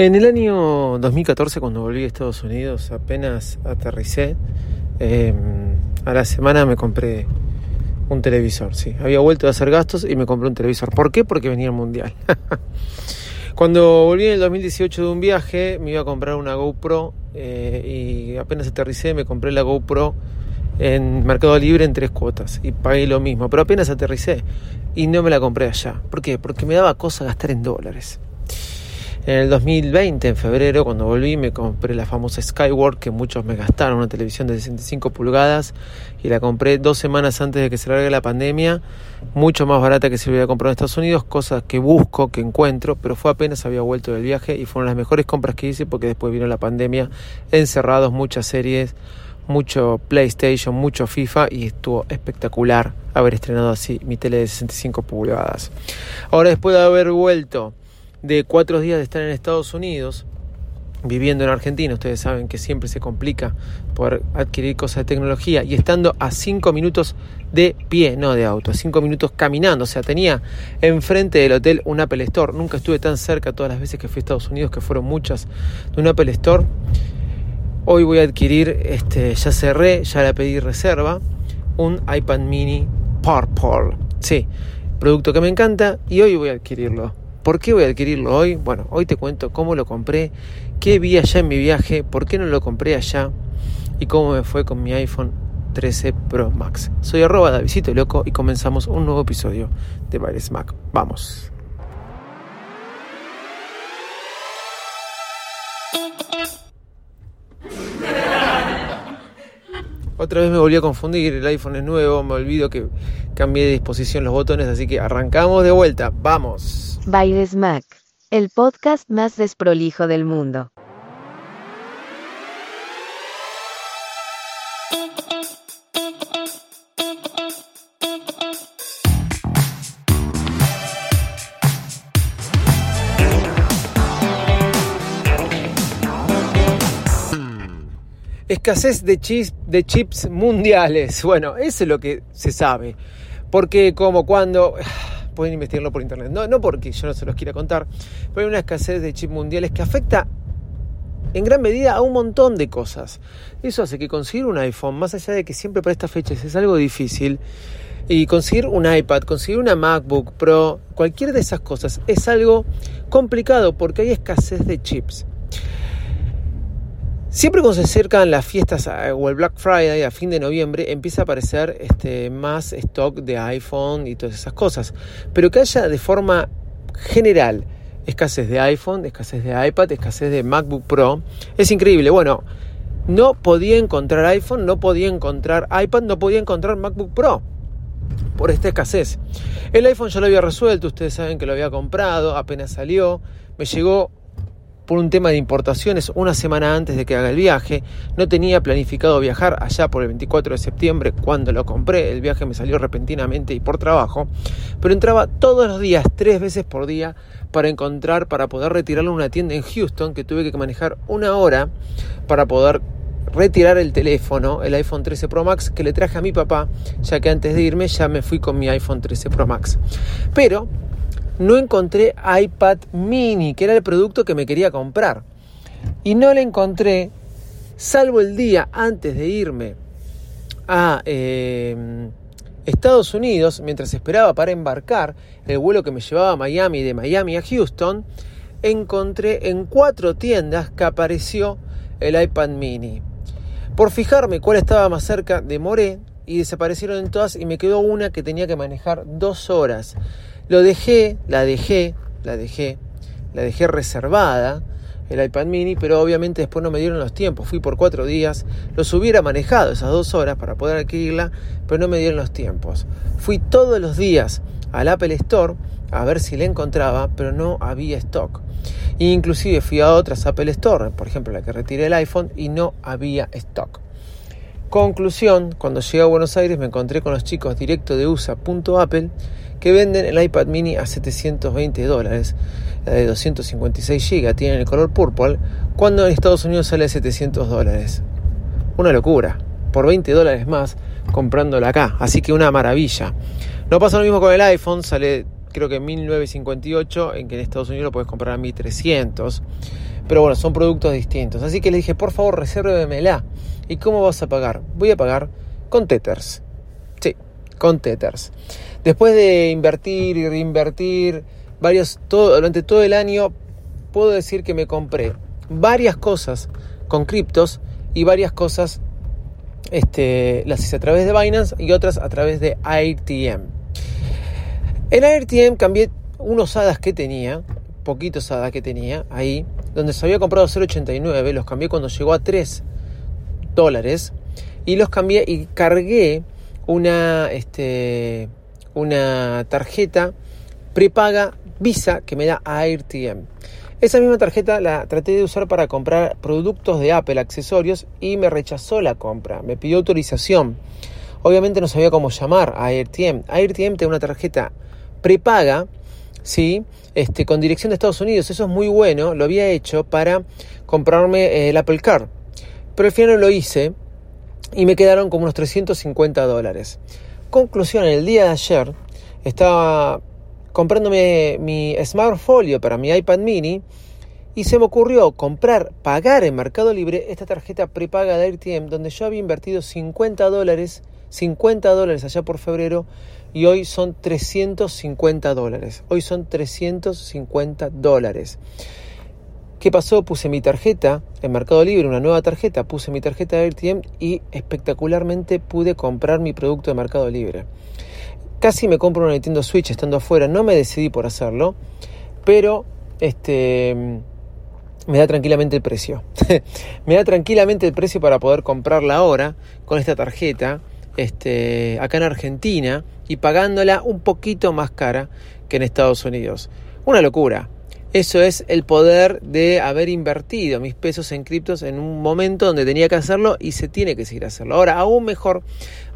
En el año 2014, cuando volví a Estados Unidos, apenas aterricé, eh, a la semana me compré un televisor. Sí, había vuelto a hacer gastos y me compré un televisor. ¿Por qué? Porque venía el mundial. cuando volví en el 2018 de un viaje, me iba a comprar una GoPro eh, y apenas aterricé, me compré la GoPro en Mercado Libre en tres cuotas y pagué lo mismo. Pero apenas aterricé y no me la compré allá. ¿Por qué? Porque me daba cosa gastar en dólares. En el 2020, en febrero, cuando volví, me compré la famosa Skyward que muchos me gastaron, una televisión de 65 pulgadas, y la compré dos semanas antes de que se largue la pandemia, mucho más barata que si lo hubiera comprado en Estados Unidos, cosas que busco, que encuentro, pero fue apenas había vuelto del viaje y fueron las mejores compras que hice porque después vino la pandemia, encerrados, muchas series, mucho PlayStation, mucho FIFA y estuvo espectacular haber estrenado así mi tele de 65 pulgadas. Ahora después de haber vuelto de cuatro días de estar en Estados Unidos, viviendo en Argentina, ustedes saben que siempre se complica poder adquirir cosas de tecnología y estando a cinco minutos de pie, no de auto, a cinco minutos caminando, o sea, tenía enfrente del hotel un Apple Store, nunca estuve tan cerca todas las veces que fui a Estados Unidos, que fueron muchas, de un Apple Store. Hoy voy a adquirir, este, ya cerré, ya la pedí reserva, un iPad mini Purple, sí, producto que me encanta y hoy voy a adquirirlo. ¿Por qué voy a adquirirlo hoy? Bueno, hoy te cuento cómo lo compré, qué vi allá en mi viaje, por qué no lo compré allá y cómo me fue con mi iPhone 13 Pro Max. Soy arroba Davidito Loco y comenzamos un nuevo episodio de Baires Mac. Vamos. Otra vez me volví a confundir, el iPhone es nuevo, me olvido que cambié de disposición los botones, así que arrancamos de vuelta, vamos. Bailes Mac, el podcast más desprolijo del mundo. Escasez de de chips mundiales. Bueno, eso es lo que se sabe. Porque como cuando... Pueden investigarlo por internet. No, no porque yo no se los quiera contar. Pero hay una escasez de chips mundiales que afecta en gran medida a un montón de cosas. Eso hace que conseguir un iPhone, más allá de que siempre para estas fechas es algo difícil, y conseguir un iPad, conseguir una MacBook Pro, cualquier de esas cosas es algo complicado porque hay escasez de chips. Siempre cuando se acercan las fiestas eh, o el Black Friday a fin de noviembre empieza a aparecer este, más stock de iPhone y todas esas cosas. Pero que haya de forma general escasez de iPhone, escasez de iPad, escasez de MacBook Pro, es increíble. Bueno, no podía encontrar iPhone, no podía encontrar iPad, no podía encontrar MacBook Pro por esta escasez. El iPhone ya lo había resuelto, ustedes saben que lo había comprado, apenas salió, me llegó por un tema de importaciones una semana antes de que haga el viaje. No tenía planificado viajar allá por el 24 de septiembre cuando lo compré. El viaje me salió repentinamente y por trabajo. Pero entraba todos los días, tres veces por día, para encontrar, para poder retirarlo a una tienda en Houston que tuve que manejar una hora para poder retirar el teléfono, el iPhone 13 Pro Max, que le traje a mi papá, ya que antes de irme ya me fui con mi iPhone 13 Pro Max. Pero no encontré iPad mini, que era el producto que me quería comprar. Y no le encontré, salvo el día antes de irme a em, Estados Unidos, mientras esperaba para embarcar el vuelo que me llevaba a Miami, de Miami a Houston, encontré en cuatro tiendas que apareció el iPad mini. Por fijarme cuál estaba más cerca, demoré y desaparecieron en todas y me quedó una que tenía que manejar dos horas. Lo dejé, la dejé, la dejé, la dejé reservada, el iPad mini, pero obviamente después no me dieron los tiempos. Fui por cuatro días, los hubiera manejado esas dos horas para poder adquirirla, pero no me dieron los tiempos. Fui todos los días al Apple Store a ver si la encontraba, pero no había stock. Inclusive fui a otras Apple Store, por ejemplo la que retiré el iPhone, y no había stock. Conclusión, cuando llegué a Buenos Aires me encontré con los chicos directo de USA.apple que venden el iPad mini a 720 dólares, la de 256 GB, tienen el color purple, cuando en Estados Unidos sale a 700 dólares. Una locura, por 20 dólares más comprándola acá, así que una maravilla. No pasa lo mismo con el iPhone, sale creo que en 1958, en que en Estados Unidos lo puedes comprar a 1300. Pero bueno, son productos distintos. Así que le dije, por favor, resérvemela. ¿Y cómo vas a pagar? Voy a pagar con Tethers. Con Tethers. Después de invertir y reinvertir varios, durante todo el año, puedo decir que me compré varias cosas con criptos y varias cosas este, las hice a través de Binance y otras a través de AirTM. En AirTM cambié unos hadas que tenía, poquitos hadas que tenía ahí, donde se había comprado 0.89, los cambié cuando llegó a 3 dólares y los cambié y cargué una, este, una tarjeta prepaga Visa que me da AirTM. Esa misma tarjeta la traté de usar para comprar productos de Apple, accesorios, y me rechazó la compra, me pidió autorización. Obviamente no sabía cómo llamar a AirTM. AirTM tiene una tarjeta prepaga, ¿sí? Este, con dirección de Estados Unidos. Eso es muy bueno. Lo había hecho para comprarme el Apple Car. Pero al final no lo hice y me quedaron como unos 350 dólares. Conclusión, el día de ayer estaba comprándome mi Smart Folio para mi iPad mini y se me ocurrió comprar, pagar en Mercado Libre esta tarjeta prepaga de AirTM donde yo había invertido 50 dólares, 50 dólares allá por febrero y hoy son 350 dólares. Hoy son 350 dólares. ¿Qué pasó? Puse mi tarjeta en Mercado Libre, una nueva tarjeta, puse mi tarjeta de AirTM y espectacularmente pude comprar mi producto de Mercado Libre. Casi me compro una Nintendo Switch estando afuera, no me decidí por hacerlo, pero este me da tranquilamente el precio. me da tranquilamente el precio para poder comprarla ahora con esta tarjeta este, acá en Argentina y pagándola un poquito más cara que en Estados Unidos. Una locura. Eso es el poder de haber invertido mis pesos en criptos en un momento donde tenía que hacerlo y se tiene que seguir hacerlo. Ahora, aún mejor,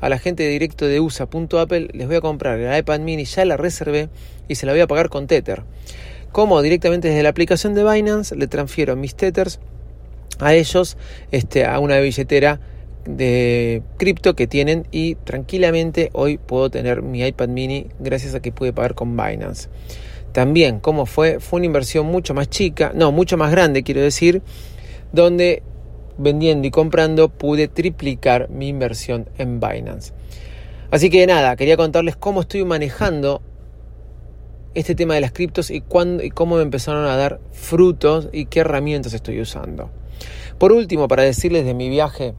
a la gente de directo de USA.apple les voy a comprar el iPad mini, ya la reservé y se la voy a pagar con Tether. Como directamente desde la aplicación de Binance le transfiero mis Tethers a ellos este, a una billetera de cripto que tienen y tranquilamente hoy puedo tener mi iPad mini gracias a que pude pagar con Binance. También, ¿cómo fue? Fue una inversión mucho más chica, no, mucho más grande, quiero decir, donde vendiendo y comprando pude triplicar mi inversión en Binance. Así que nada, quería contarles cómo estoy manejando este tema de las criptos y, cuándo, y cómo me empezaron a dar frutos y qué herramientas estoy usando. Por último, para decirles de mi viaje,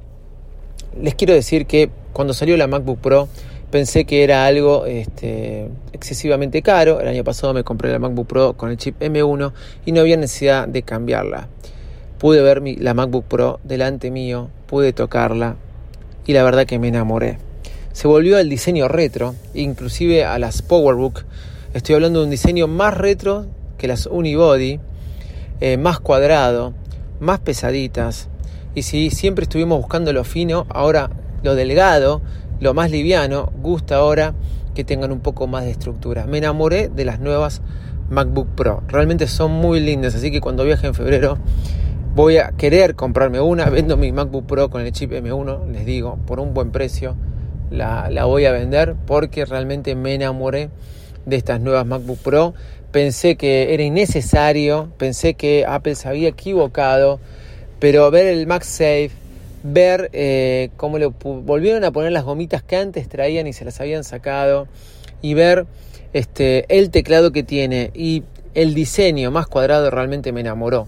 les quiero decir que cuando salió la MacBook Pro, pensé que era algo este, excesivamente caro. El año pasado me compré la MacBook Pro con el chip M1 y no había necesidad de cambiarla. Pude ver la MacBook Pro delante mío, pude tocarla y la verdad que me enamoré. Se volvió al diseño retro, inclusive a las PowerBook. Estoy hablando de un diseño más retro que las Unibody, eh, más cuadrado, más pesaditas. Y si siempre estuvimos buscando lo fino, ahora lo delgado lo más liviano, gusta ahora que tengan un poco más de estructura. Me enamoré de las nuevas MacBook Pro. Realmente son muy lindas, así que cuando viaje en febrero voy a querer comprarme una. Vendo mi MacBook Pro con el chip M1, les digo, por un buen precio. La, la voy a vender porque realmente me enamoré de estas nuevas MacBook Pro. Pensé que era innecesario, pensé que Apple se había equivocado, pero ver el MagSafe, ver eh, cómo le volvieron a poner las gomitas que antes traían y se las habían sacado y ver este, el teclado que tiene y el diseño más cuadrado realmente me enamoró.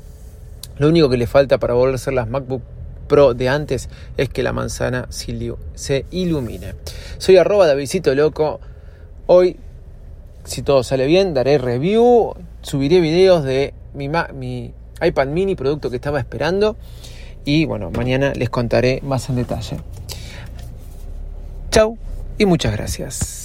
Lo único que le falta para volver a ser las MacBook Pro de antes es que la manzana se ilumine. Soy arroba Davidito Loco. Hoy, si todo sale bien, daré review, subiré videos de mi, mi iPad mini, producto que estaba esperando. Y bueno, mañana les contaré más en detalle. Chau y muchas gracias.